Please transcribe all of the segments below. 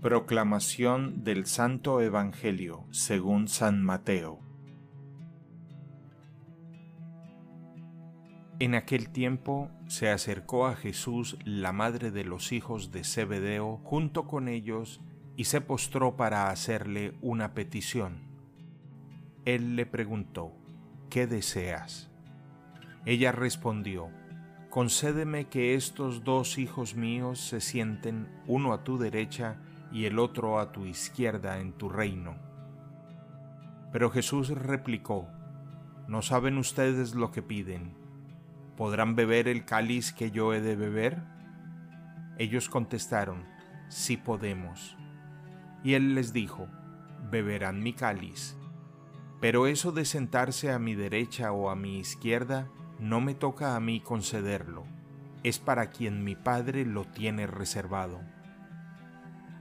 Proclamación del Santo Evangelio según San Mateo. En aquel tiempo se acercó a Jesús la madre de los hijos de Zebedeo junto con ellos y se postró para hacerle una petición. Él le preguntó, ¿qué deseas? Ella respondió, concédeme que estos dos hijos míos se sienten uno a tu derecha y el otro a tu izquierda en tu reino. Pero Jesús replicó, ¿no saben ustedes lo que piden? ¿Podrán beber el cáliz que yo he de beber? Ellos contestaron, sí podemos. Y él les dijo, beberán mi cáliz. Pero eso de sentarse a mi derecha o a mi izquierda no me toca a mí concederlo, es para quien mi Padre lo tiene reservado.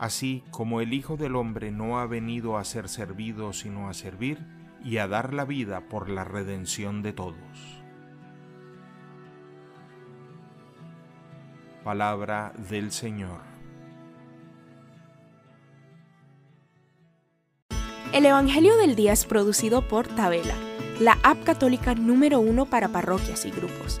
así como el Hijo del Hombre no ha venido a ser servido sino a servir y a dar la vida por la redención de todos. Palabra del Señor. El Evangelio del Día es producido por Tabela, la app católica número uno para parroquias y grupos.